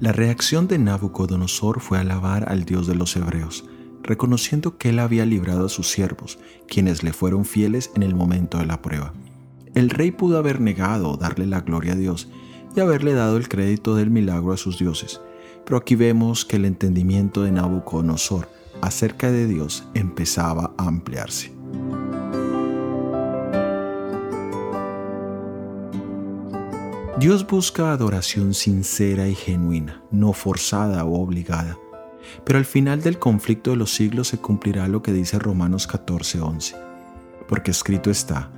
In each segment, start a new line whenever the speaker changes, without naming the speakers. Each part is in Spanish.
La reacción de Nabucodonosor fue alabar al Dios de los hebreos, reconociendo que él había librado a sus siervos, quienes le fueron fieles en el momento de la prueba. El rey pudo haber negado darle la gloria a Dios y haberle dado el crédito del milagro a sus dioses, pero aquí vemos que el entendimiento de Nabucodonosor acerca de Dios empezaba a ampliarse. Dios busca adoración sincera y genuina, no forzada o obligada. Pero al final del conflicto de los siglos se cumplirá lo que dice Romanos 14:11. Porque escrito está,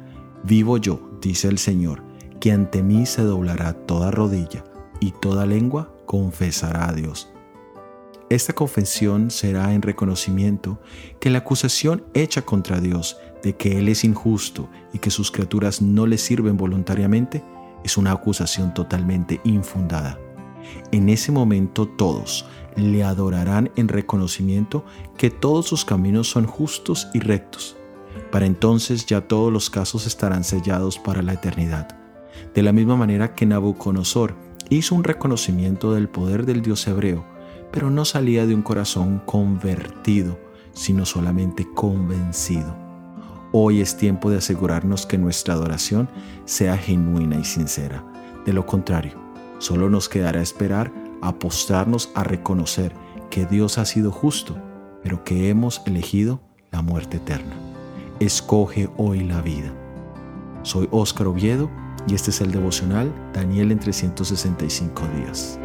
vivo yo, dice el Señor, que ante mí se doblará toda rodilla y toda lengua confesará a Dios. Esta confesión será en reconocimiento que la acusación hecha contra Dios de que Él es injusto y que sus criaturas no le sirven voluntariamente es una acusación totalmente infundada. En ese momento todos le adorarán en reconocimiento que todos sus caminos son justos y rectos. Para entonces ya todos los casos estarán sellados para la eternidad. De la misma manera que Nabucodonosor hizo un reconocimiento del poder del Dios hebreo, pero no salía de un corazón convertido, sino solamente convencido. Hoy es tiempo de asegurarnos que nuestra adoración sea genuina y sincera. De lo contrario, solo nos quedará esperar apostarnos a reconocer que Dios ha sido justo, pero que hemos elegido la muerte eterna. Escoge hoy la vida. Soy Óscar Oviedo y este es el devocional Daniel en 365 días.